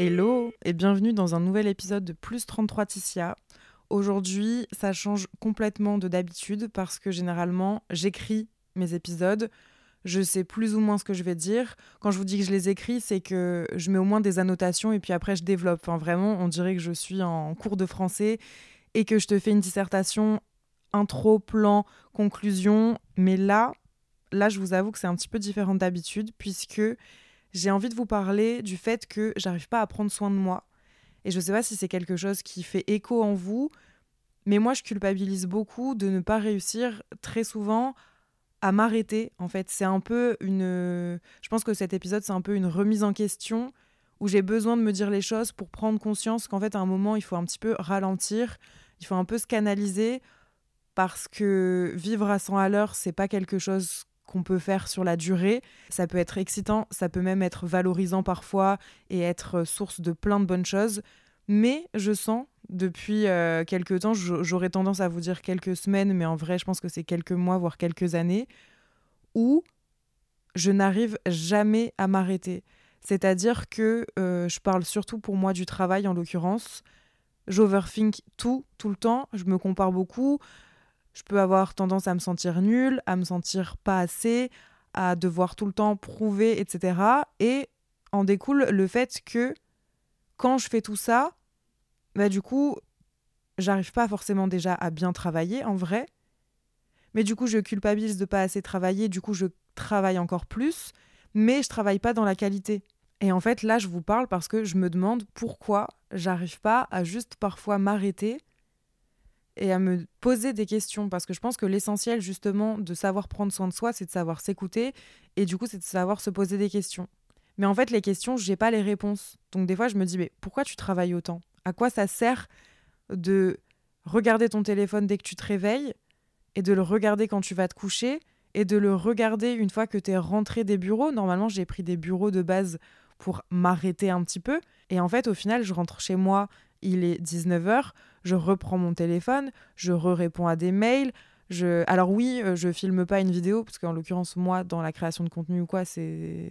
Hello et bienvenue dans un nouvel épisode de Plus 33 Ticia. Aujourd'hui, ça change complètement de d'habitude parce que généralement, j'écris mes épisodes. Je sais plus ou moins ce que je vais dire. Quand je vous dis que je les écris, c'est que je mets au moins des annotations et puis après je développe. Enfin, vraiment, on dirait que je suis en cours de français et que je te fais une dissertation intro, plan, conclusion. Mais là, là, je vous avoue que c'est un petit peu différent d'habitude puisque j'ai envie de vous parler du fait que j'arrive pas à prendre soin de moi. Et je sais pas si c'est quelque chose qui fait écho en vous, mais moi je culpabilise beaucoup de ne pas réussir très souvent à m'arrêter. En fait, c'est un peu une. Je pense que cet épisode, c'est un peu une remise en question où j'ai besoin de me dire les choses pour prendre conscience qu'en fait, à un moment, il faut un petit peu ralentir, il faut un peu se canaliser parce que vivre à 100 à l'heure, c'est pas quelque chose qu'on peut faire sur la durée. Ça peut être excitant, ça peut même être valorisant parfois et être source de plein de bonnes choses. Mais je sens depuis euh, quelques temps, j'aurais tendance à vous dire quelques semaines, mais en vrai, je pense que c'est quelques mois, voire quelques années, où je n'arrive jamais à m'arrêter. C'est-à-dire que euh, je parle surtout pour moi du travail en l'occurrence. J'overthink tout, tout le temps. Je me compare beaucoup. Je peux avoir tendance à me sentir nulle, à me sentir pas assez, à devoir tout le temps prouver, etc. Et en découle le fait que quand je fais tout ça, bah du coup, j'arrive pas forcément déjà à bien travailler en vrai. Mais du coup, je culpabilise de pas assez travailler, du coup, je travaille encore plus, mais je travaille pas dans la qualité. Et en fait, là, je vous parle parce que je me demande pourquoi j'arrive pas à juste parfois m'arrêter et à me poser des questions parce que je pense que l'essentiel justement de savoir prendre soin de soi, c'est de savoir s'écouter et du coup, c'est de savoir se poser des questions. Mais en fait, les questions, j'ai pas les réponses. Donc des fois, je me dis mais pourquoi tu travailles autant? À quoi ça sert de regarder ton téléphone dès que tu te réveilles et de le regarder quand tu vas te coucher et de le regarder une fois que tu es rentré des bureaux? Normalement, j'ai pris des bureaux de base pour m'arrêter un petit peu et en fait, au final, je rentre chez moi, il est 19h, je reprends mon téléphone, je réponds à des mails. Je... Alors oui, euh, je filme pas une vidéo, parce qu'en l'occurrence, moi, dans la création de contenu ou quoi, c'est...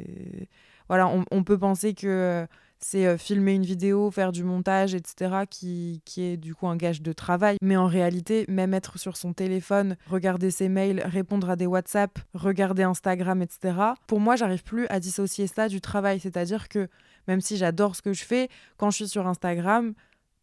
Voilà, on, on peut penser que euh, c'est euh, filmer une vidéo, faire du montage, etc., qui, qui est du coup un gage de travail. Mais en réalité, même être sur son téléphone, regarder ses mails, répondre à des WhatsApp, regarder Instagram, etc., pour moi, j'arrive plus à dissocier ça du travail. C'est-à-dire que même si j'adore ce que je fais, quand je suis sur Instagram,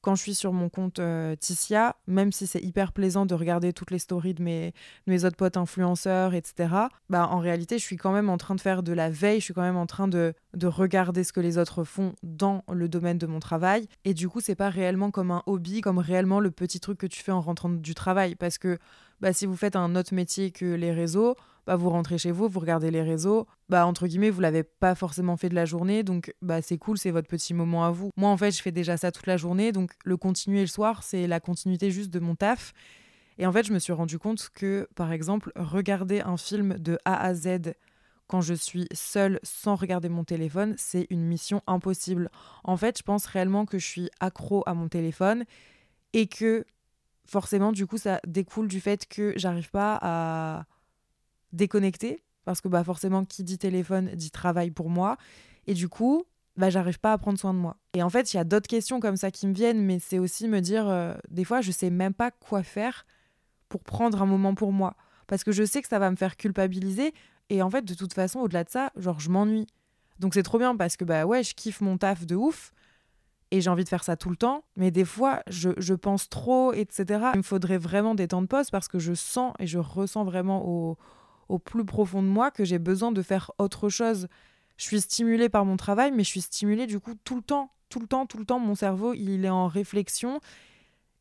quand je suis sur mon compte euh, Ticia, même si c'est hyper plaisant de regarder toutes les stories de mes, mes autres potes influenceurs, etc., bah, en réalité, je suis quand même en train de faire de la veille, je suis quand même en train de, de regarder ce que les autres font dans le domaine de mon travail. Et du coup, c'est pas réellement comme un hobby, comme réellement le petit truc que tu fais en rentrant du travail. Parce que bah, si vous faites un autre métier que les réseaux, bah, vous rentrez chez vous, vous regardez les réseaux, bah, entre guillemets, vous l'avez pas forcément fait de la journée, donc bah, c'est cool, c'est votre petit moment à vous. Moi, en fait, je fais déjà ça toute la journée, donc le continuer le soir, c'est la continuité juste de mon taf. Et en fait, je me suis rendu compte que, par exemple, regarder un film de A à Z quand je suis seule sans regarder mon téléphone, c'est une mission impossible. En fait, je pense réellement que je suis accro à mon téléphone et que forcément, du coup, ça découle du fait que j'arrive pas à déconnecter parce que bah forcément qui dit téléphone dit travail pour moi. Et du coup bah j'arrive pas à prendre soin de moi. Et en fait il y a d'autres questions comme ça qui me viennent mais c'est aussi me dire euh, des fois je sais même pas quoi faire pour prendre un moment pour moi. Parce que je sais que ça va me faire culpabiliser et en fait de toute façon au-delà de ça genre je m'ennuie. Donc c'est trop bien parce que bah ouais je kiffe mon taf de ouf et j'ai envie de faire ça tout le temps, mais des fois, je, je pense trop, etc. Il me faudrait vraiment des temps de pause parce que je sens et je ressens vraiment au, au plus profond de moi que j'ai besoin de faire autre chose. Je suis stimulée par mon travail, mais je suis stimulée du coup tout le temps, tout le temps, tout le temps. Mon cerveau, il est en réflexion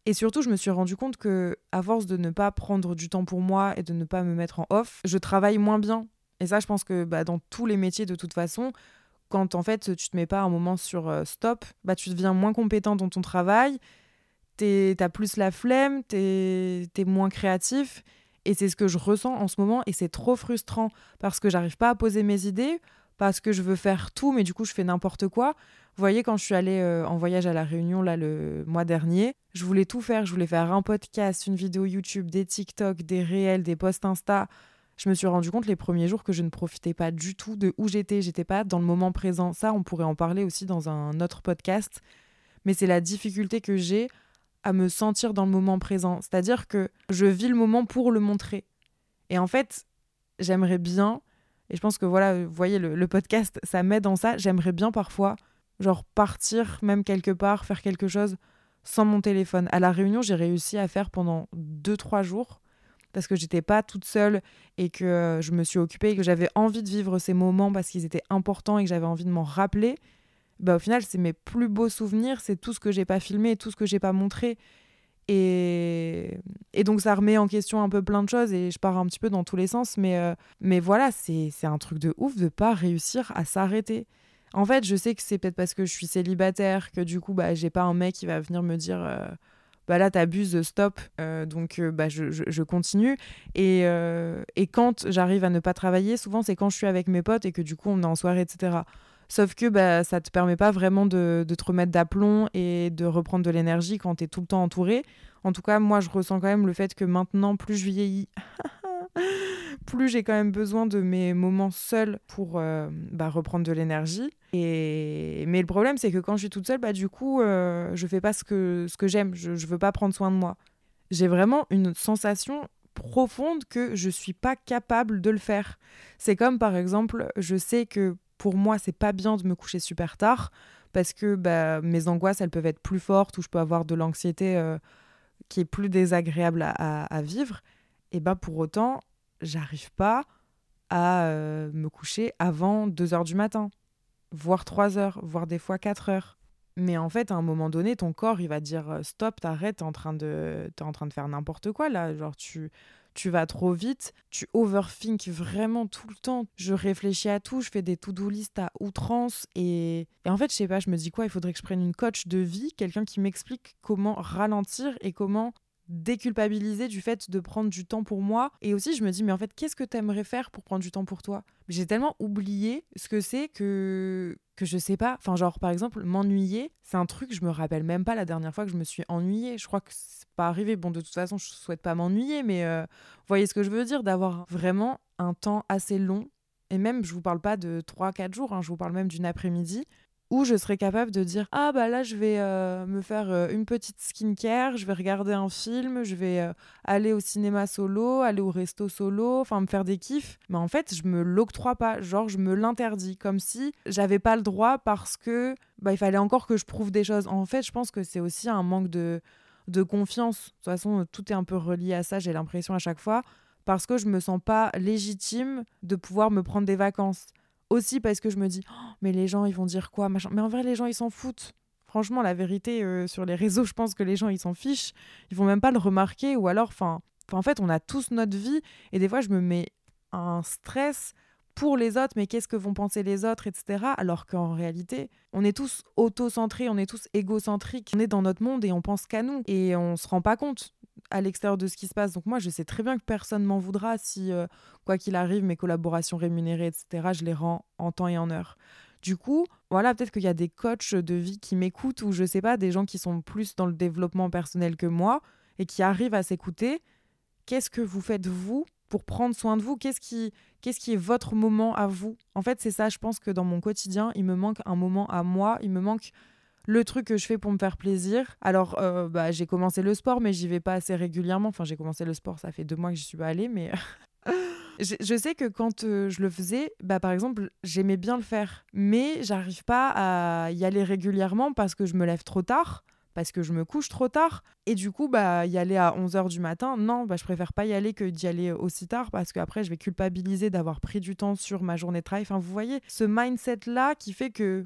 Et surtout, je me suis rendu compte que, à force de ne pas prendre du temps pour moi et de ne pas me mettre en off, je travaille moins bien. Et ça, je pense que bah, dans tous les métiers, de toute façon, quand en fait tu te mets pas un moment sur euh, stop, bah, tu deviens moins compétent dans ton travail, tu as plus la flemme, tu es, moins créatif. Et c'est ce que je ressens en ce moment et c'est trop frustrant parce que j'arrive pas à poser mes idées, parce que je veux faire tout, mais du coup je fais n'importe quoi. Vous voyez, quand je suis allée euh, en voyage à La Réunion là, le mois dernier, je voulais tout faire. Je voulais faire un podcast, une vidéo YouTube, des TikTok, des réels, des posts Insta. Je me suis rendu compte les premiers jours que je ne profitais pas du tout de où j'étais. J'étais pas dans le moment présent. Ça, on pourrait en parler aussi dans un autre podcast. Mais c'est la difficulté que j'ai à me sentir dans le moment présent. C'est-à-dire que je vis le moment pour le montrer. Et en fait, j'aimerais bien, et je pense que voilà, vous voyez, le, le podcast, ça m'aide dans ça. J'aimerais bien parfois genre partir même quelque part, faire quelque chose sans mon téléphone. À la réunion, j'ai réussi à faire pendant 2-3 jours parce que j'étais pas toute seule et que euh, je me suis occupée et que j'avais envie de vivre ces moments parce qu'ils étaient importants et que j'avais envie de m'en rappeler. Bah, au final, c'est mes plus beaux souvenirs, c'est tout ce que j'ai pas filmé, tout ce que j'ai pas montré. Et... et donc ça remet en question un peu plein de choses et je pars un petit peu dans tous les sens, mais, euh, mais voilà, c'est un truc de ouf de pas réussir à s'arrêter. En fait, je sais que c'est peut-être parce que je suis célibataire que du coup, bah, j'ai pas un mec qui va venir me dire euh, bah là, t'abuses, stop. Euh, donc, euh, bah, je, continue. Et, et quand j'arrive à ne pas travailler, souvent, c'est quand je suis avec mes potes et que du coup, on est en soirée, etc. Sauf que bah, ça te permet pas vraiment de, de te remettre d'aplomb et de reprendre de l'énergie quand tu es tout le temps entouré. En tout cas, moi, je ressens quand même le fait que maintenant, plus je vieillis, plus j'ai quand même besoin de mes moments seuls pour euh, bah, reprendre de l'énergie. Et... Mais le problème, c'est que quand je suis toute seule, bah, du coup, euh, je fais pas ce que, ce que j'aime. Je, je veux pas prendre soin de moi. J'ai vraiment une sensation profonde que je suis pas capable de le faire. C'est comme par exemple, je sais que pour moi, c'est pas bien de me coucher super tard parce que bah, mes angoisses, elles peuvent être plus fortes ou je peux avoir de l'anxiété euh, qui est plus désagréable à, à vivre. Et bah pour autant, j'arrive pas à euh, me coucher avant 2 heures du matin, voire 3 heures, voire des fois 4 heures. Mais en fait, à un moment donné, ton corps, il va dire euh, stop, t'arrêtes, t'es en train de, es en train de faire n'importe quoi là. Genre, tu, tu vas trop vite, tu overthink vraiment tout le temps. Je réfléchis à tout, je fais des to-do list à outrance. Et, et en fait, je sais pas, je me dis quoi, il faudrait que je prenne une coach de vie, quelqu'un qui m'explique comment ralentir et comment déculpabiliser du fait de prendre du temps pour moi. Et aussi, je me dis, mais en fait, qu'est-ce que tu aimerais faire pour prendre du temps pour toi? J'ai tellement oublié ce que c'est que que je sais pas. Enfin, genre, par exemple, m'ennuyer, c'est un truc, je me rappelle même pas la dernière fois que je me suis ennuyée. Je crois que c'est pas arrivé. Bon, de toute façon, je souhaite pas m'ennuyer, mais euh, vous voyez ce que je veux dire D'avoir vraiment un temps assez long. Et même, je vous parle pas de 3-4 jours, hein, je vous parle même d'une après-midi où je serais capable de dire ah bah là je vais euh, me faire euh, une petite skincare, je vais regarder un film, je vais euh, aller au cinéma solo, aller au resto solo, enfin me faire des kiffs. Mais en fait, je me l'octroie pas, genre je me l'interdis comme si j'avais pas le droit parce que bah il fallait encore que je prouve des choses. En fait, je pense que c'est aussi un manque de de confiance. De toute façon, tout est un peu relié à ça, j'ai l'impression à chaque fois parce que je me sens pas légitime de pouvoir me prendre des vacances. Aussi parce que je me dis, oh, mais les gens, ils vont dire quoi machin. Mais en vrai, les gens, ils s'en foutent. Franchement, la vérité, euh, sur les réseaux, je pense que les gens, ils s'en fichent. Ils vont même pas le remarquer. Ou alors, enfin, en fait, on a tous notre vie. Et des fois, je me mets un stress pour les autres, mais qu'est-ce que vont penser les autres, etc. Alors qu'en réalité, on est tous auto-centrés, on est tous égocentriques, on est dans notre monde et on pense qu'à nous. Et on se rend pas compte à l'extérieur de ce qui se passe. Donc moi, je sais très bien que personne m'en voudra si, euh, quoi qu'il arrive, mes collaborations rémunérées, etc., je les rends en temps et en heure. Du coup, voilà, peut-être qu'il y a des coachs de vie qui m'écoutent ou je sais pas, des gens qui sont plus dans le développement personnel que moi et qui arrivent à s'écouter. Qu'est-ce que vous faites vous pour prendre soin de vous? Qu'est-ce qui, qu'est-ce qui est votre moment à vous? En fait, c'est ça, je pense que dans mon quotidien, il me manque un moment à moi, il me manque le truc que je fais pour me faire plaisir. Alors, euh, bah, j'ai commencé le sport, mais j'y vais pas assez régulièrement. Enfin, j'ai commencé le sport, ça fait deux mois que je suis pas allée, mais je, sais que quand euh, je le faisais, bah, par exemple, j'aimais bien le faire, mais j'arrive pas à y aller régulièrement parce que je me lève trop tard. Parce que je me couche trop tard. Et du coup, bah, y aller à 11h du matin, non, bah, je préfère pas y aller que d'y aller aussi tard parce qu'après, je vais culpabiliser d'avoir pris du temps sur ma journée de travail. Enfin, vous voyez, ce mindset-là qui fait que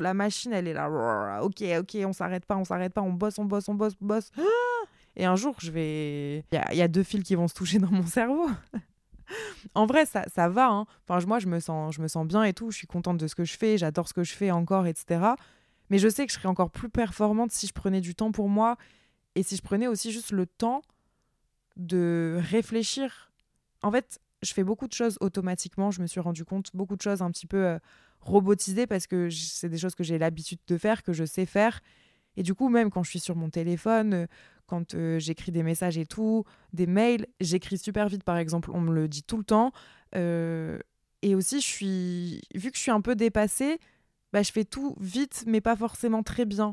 la machine, elle est là. Ok, ok, on s'arrête pas, on s'arrête pas, on bosse, on bosse, on bosse, on bosse. Et un jour, je vais. Il y, a deux fils qui vont se toucher dans mon cerveau. en vrai, ça, ça va. Hein. Enfin, moi, je me, sens, je me sens bien et tout. Je suis contente de ce que je fais. J'adore ce que je fais encore, etc. Mais je sais que je serais encore plus performante si je prenais du temps pour moi et si je prenais aussi juste le temps de réfléchir. En fait, je fais beaucoup de choses automatiquement. Je me suis rendu compte beaucoup de choses un petit peu euh, robotisées parce que c'est des choses que j'ai l'habitude de faire, que je sais faire. Et du coup, même quand je suis sur mon téléphone, euh, quand euh, j'écris des messages et tout, des mails, j'écris super vite, par exemple. On me le dit tout le temps. et aussi, je suis, vu que je suis un peu dépassée, bah, je fais tout vite, mais pas forcément très bien.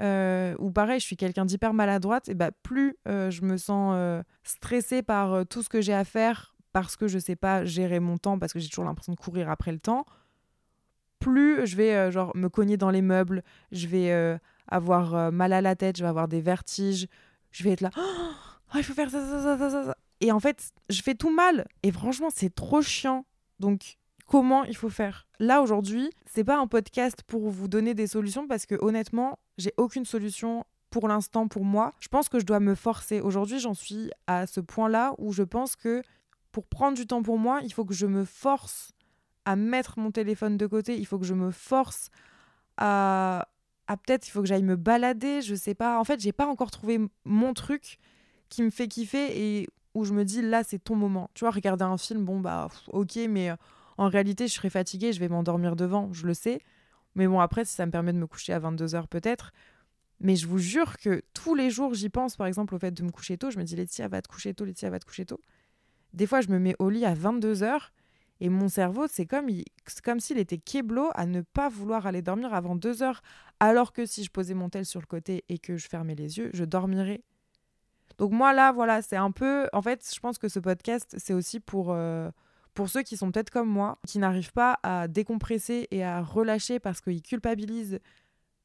ou pareil, je suis quelqu'un d'hyper maladroite, et bah, plus je me sens stressée par tout ce que j'ai à faire, parce que je sais pas gérer mon temps, parce que j'ai toujours l'impression de courir après le temps, plus je vais euh, genre me cogner dans les meubles, je vais euh, avoir euh, mal à la tête, je vais avoir des vertiges, je vais être là, oh, il faut faire ça, ça, ça, ça, ça. Et en fait, je fais tout mal. Et franchement, c'est trop chiant. Donc, comment il faut faire? Là, aujourd'hui, c'est pas un podcast pour vous donner des solutions parce que honnêtement, j'ai aucune solution pour l'instant pour moi. Je pense que je dois me forcer. Aujourd'hui, j'en suis à ce point-là où je pense que pour prendre du temps pour moi, il faut que je me force à mettre mon téléphone de côté, il faut que je me force à, à peut-être il faut que j'aille me balader, je sais pas. En fait, j'ai pas encore trouvé mon truc qui me fait kiffer et où je me dis là c'est ton moment. Tu vois, regarder un film, bon bah ok, mais euh, en réalité je serai fatiguée, je vais m'endormir devant, je le sais. Mais bon après si ça me permet de me coucher à 22h peut-être. Mais je vous jure que tous les jours j'y pense, par exemple au fait de me coucher tôt, je me dis Laetitia va te coucher tôt, Laetitia va te coucher tôt. Des fois, je me mets au lit à 22 heures et mon cerveau, c'est comme, s'il était kéblo à ne pas vouloir aller dormir avant 2 heures, alors que si je posais mon tel sur le côté et que je fermais les yeux, je dormirais. Donc moi, là, voilà, c'est un peu... En fait, je pense que ce podcast, c'est aussi pour... Euh, pour ceux qui sont peut-être comme moi, qui n'arrivent pas à décompresser et à relâcher parce qu'ils culpabilisent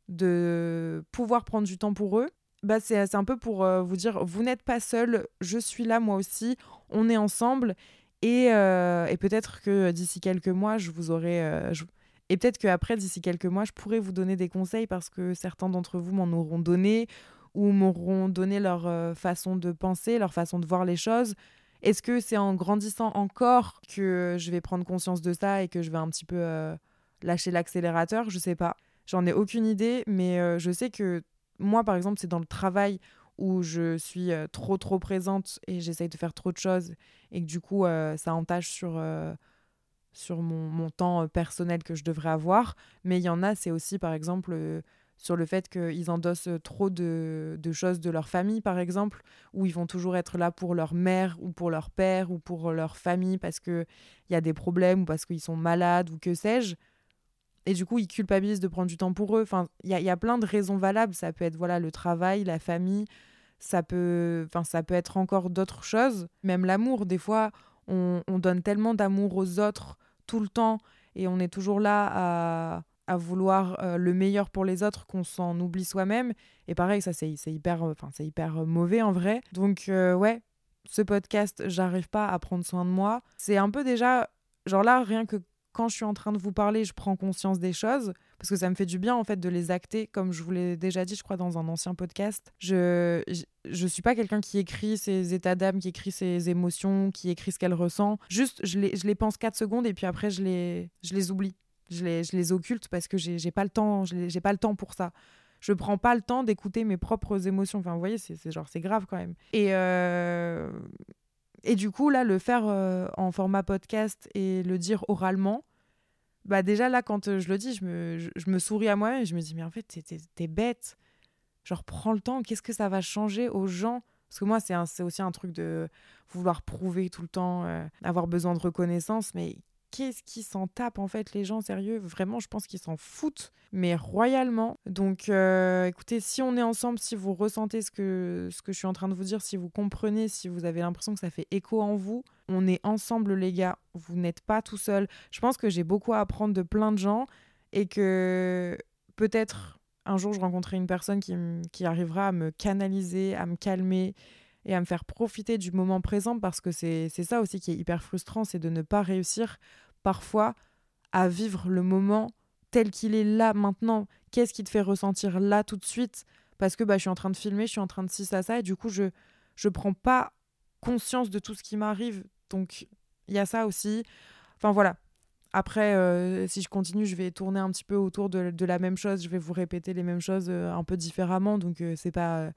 de pouvoir prendre du temps pour eux, bah c'est un peu pour euh, vous dire, vous n'êtes pas seul, je suis là moi aussi, on est ensemble. Et, euh, et peut-être que d'ici quelques mois, je vous aurai... Euh, et peut-être qu'après, d'ici quelques mois, je pourrai vous donner des conseils parce que certains d'entre vous m'en auront donné ou m'auront donné leur façon de penser, leur façon de voir les choses. Est-ce que c'est en grandissant encore que je vais prendre conscience de ça et que je vais un petit peu lâcher l'accélérateur? Je sais pas. J'en ai aucune idée, mais je sais que moi, par exemple, c'est dans le travail où je suis euh, trop, trop présente et j'essaye de faire trop de choses et que du coup, euh, ça entache sur, euh, sur mon, mon, temps personnel que je devrais avoir. Mais il y en a, c'est aussi, par exemple, sur le fait qu'ils endossent trop de, de, choses de leur famille, par exemple, où ils vont toujours être là pour leur mère ou pour leur père ou pour leur famille parce qu'il y a des problèmes ou parce qu'ils sont malades ou que sais-je et du coup, ils culpabilisent de prendre du temps pour eux. Enfin, il y a, plein de raisons valables. Ça peut être voilà le travail, la famille. Ça peut, enfin, ça peut être encore d'autres choses. Même l'amour. Des fois, on, donne tellement d'amour aux autres tout le temps et on est toujours là à, à vouloir euh, le meilleur pour les autres qu'on s'en oublie soi-même. Et pareil, ça c'est hyper, enfin c'est hyper mauvais en vrai. Donc euh, ouais, ce podcast, j'arrive pas à prendre soin de moi. C'est un peu déjà, genre là, rien que quand je suis en train de vous parler, je prends conscience des choses parce que ça me fait du bien en fait de les acter comme je vous l'ai déjà dit je crois dans un ancien podcast. Je je, suis pas quelqu'un qui écrit ses états d'âme, qui écrit ses émotions, qui écrit ce qu'elle ressent. Juste je les, je les pense 4 secondes et puis après je les je les oublie. Je les, je les occulte parce que j'ai pas le temps, j'ai pas le temps pour ça je prends pas le temps d'écouter mes propres émotions. Enfin, vous voyez, c'est genre, c'est grave quand même. Et, euh, et du coup, là, le faire euh, en format podcast et le dire oralement, bah déjà là, quand euh, je le dis, je me, je, me souris à moi et je me dis, mais en fait, t'es bête. Genre, prends le temps, qu'est-ce que ça va changer aux gens? Parce que moi, c'est aussi un truc de vouloir prouver tout le temps, euh, avoir besoin de reconnaissance, mais qu'est-ce qui s'en tape en fait les gens sérieux? Vraiment, je pense qu'ils s'en foutent, mais royalement. Donc euh, écoutez, si on est ensemble, si vous ressentez ce que, ce que je suis en train de vous dire, si vous comprenez, si vous avez l'impression que ça fait écho en vous, on est ensemble les gars, vous n'êtes pas tout seul. Je pense que j'ai beaucoup à apprendre de plein de gens et que peut-être un jour je rencontrerai une personne qui, qui arrivera à me canaliser, à me calmer et à me faire profiter du moment présent parce que c'est ça aussi qui est hyper frustrant, c'est de ne pas réussir parfois à vivre le moment tel qu'il est là maintenant, qu'est-ce qui te fait ressentir là tout de suite? Parce que bah, je suis en train de filmer, je suis en train de ci, ça, ça, et du coup, je je prends pas conscience de tout ce qui m'arrive. Donc, il y a ça aussi. Enfin, voilà. Après, euh, si je continue, je vais tourner un petit peu autour de, la même chose. Je vais vous répéter les mêmes choses euh, un peu différemment. Donc, euh, c'est pas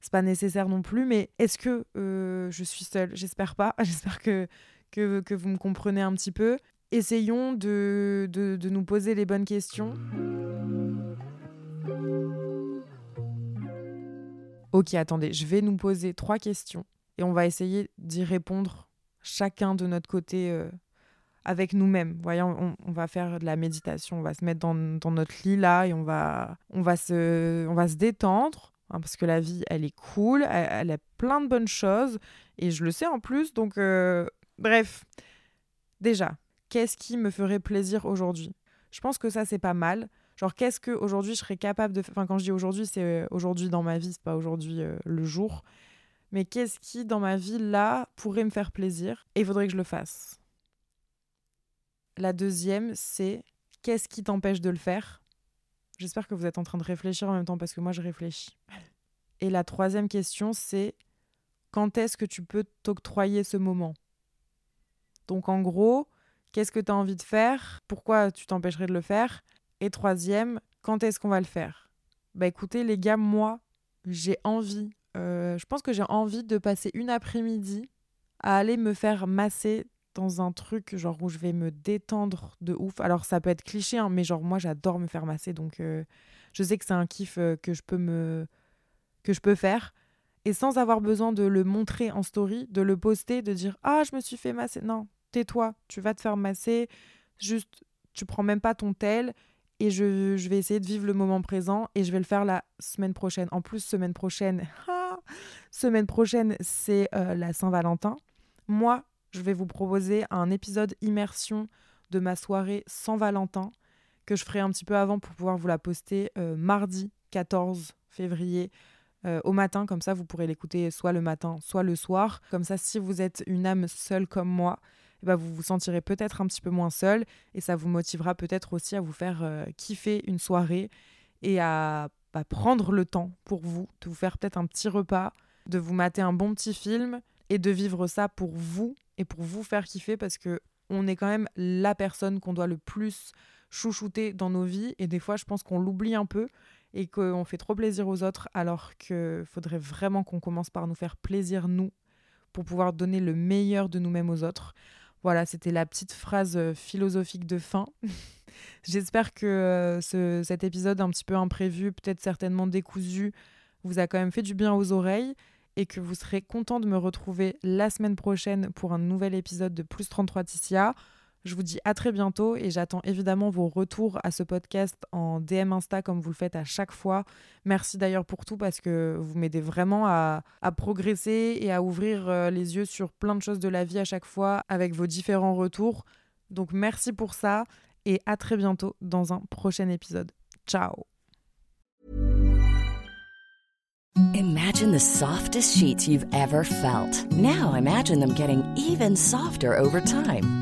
c'est pas nécessaire non plus. Mais est-ce que je suis seule? J'espère pas. J'espère que, que, que, vous me comprenez un petit peu. Essayons de, de, nous poser les bonnes questions. Ok, attendez, je vais nous poser trois questions et on va essayer d'y répondre chacun de notre côté avec nous-mêmes. Voyons, on, va faire de la méditation, on va se mettre dans, notre lit là et on va, on va, se, on va se détendre hein, parce que la vie, elle est cool, elle, a plein de bonnes choses et je le sais en plus. Donc, euh, bref, déjà, qu'est-ce qui me ferait plaisir aujourd'hui? Je pense que ça, c'est pas mal. Genre, qu'est-ce que aujourd'hui je serais capable de faire Enfin, quand je dis aujourd'hui, c'est euh, aujourd'hui dans ma vie, c'est pas aujourd'hui euh, le jour. Mais qu'est-ce qui, dans ma vie, là, pourrait me faire plaisir? Et il faudrait que je le fasse. La deuxième, c'est qu'est-ce qui t'empêche de le faire? J'espère que vous êtes en train de réfléchir en même temps parce que moi je réfléchis. Et la troisième question, c'est quand est-ce que tu peux t'octroyer ce moment? Donc en gros, qu'est-ce que tu as envie de faire? Pourquoi tu t'empêcherais de le faire? Et troisième, quand est-ce qu'on va le faire? Bah écoutez les gars, moi, j'ai envie, euh, je pense que j'ai envie de passer une après-midi à aller me faire masser dans un truc genre où je vais me détendre de ouf. Alors ça peut être cliché, hein, mais genre moi j'adore me faire masser, donc euh, je sais que c'est un kiff euh, que je peux me que je peux faire et sans avoir besoin de le montrer en story, de le poster, de dire ah je me suis fait masser. Non, tais-toi, tu vas te faire masser. Juste, tu prends même pas ton tel et je, je, vais essayer de vivre le moment présent et je vais le faire la semaine prochaine. En plus, semaine prochaine, semaine prochaine, c'est euh, la Saint-Valentin. Moi, je vais vous proposer un épisode immersion de ma soirée sans Valentin que je ferai un petit peu avant pour pouvoir vous la poster euh, mardi 14 février euh, au matin. Comme ça, vous pourrez l'écouter soit le matin, soit le soir. Comme ça, si vous êtes une âme seule comme moi, ben, vous vous sentirez peut-être un petit peu moins seul et ça vous motivera peut-être aussi à vous faire euh, kiffer une soirée et à bah, prendre le temps pour vous, de vous faire peut-être un petit repas, de vous mater un bon petit film et de vivre ça pour vous et pour vous faire kiffer parce que on est quand même la personne qu'on doit le plus chouchouter dans nos vies et des fois je pense qu'on l'oublie un peu et qu'on fait trop plaisir aux autres alors qu'il faudrait vraiment qu'on commence par nous faire plaisir nous pour pouvoir donner le meilleur de nous-mêmes aux autres. Voilà, c'était la petite phrase euh, philosophique de fin. J'espère que euh, ce, cet épisode un petit peu imprévu, peut-être certainement décousu, vous a quand même fait du bien aux oreilles et que vous serez content de me retrouver la semaine prochaine pour un nouvel épisode de Plus 33 Ticia. Je vous dis à très bientôt et j'attends évidemment vos retours à ce podcast en DM Insta comme vous le faites à chaque fois. Merci d'ailleurs pour tout parce que vous m'aidez vraiment à, progresser et à ouvrir euh, les yeux sur plein de choses de la vie à chaque fois avec vos différents retours. Donc merci pour ça et à très bientôt dans un prochain épisode. Ciao Imagine the softest sheets you've ever felt. Now imagine them getting even softer over time.